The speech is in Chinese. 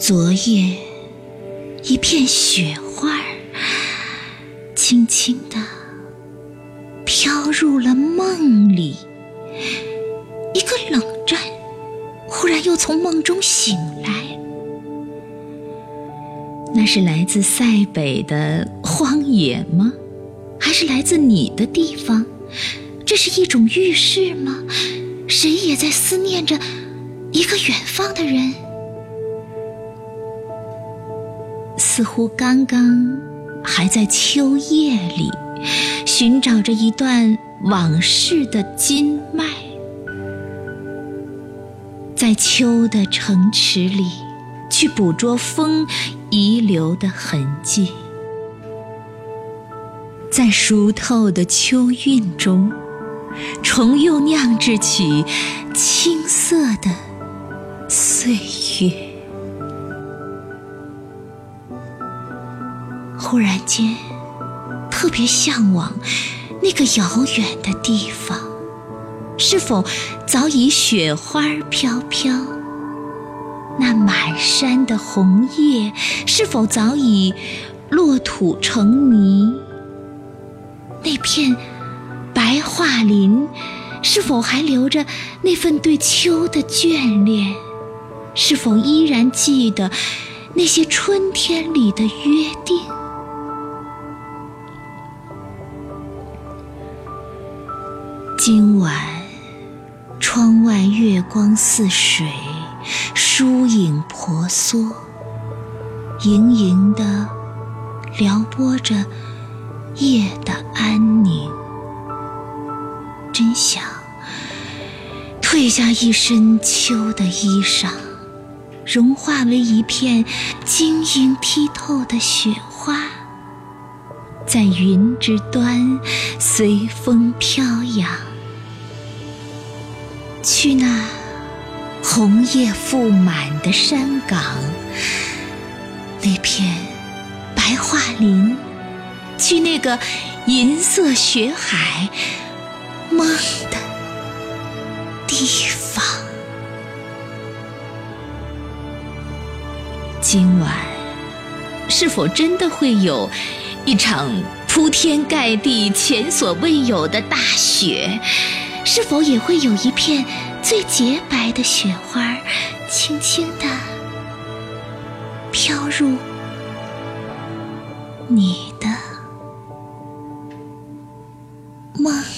昨夜，一片雪花，轻轻地飘入了梦里。一个冷战，忽然又从梦中醒来。那是来自塞北的荒野吗？还是来自你的地方？这是一种预示吗？谁也在思念着一个远方的人？似乎刚刚还在秋夜里寻找着一段往事的经脉，在秋的城池里去捕捉风遗留的痕迹，在熟透的秋韵中重又酿制起青涩的岁月。忽然间，特别向往那个遥远的地方，是否早已雪花飘飘？那满山的红叶，是否早已落土成泥？那片白桦林，是否还留着那份对秋的眷恋？是否依然记得那些春天里的约定？今晚，窗外月光似水，疏影婆娑，盈盈地撩拨着夜的安宁。真想褪下一身秋的衣裳，融化为一片晶莹剔透的雪花，在云之端随风飘扬。去那红叶覆满的山岗，那片白桦林，去那个银色雪海梦的地方。今晚是否真的会有一场铺天盖地、前所未有的大雪？是否也会有一片最洁白的雪花轻轻的飘入你的梦？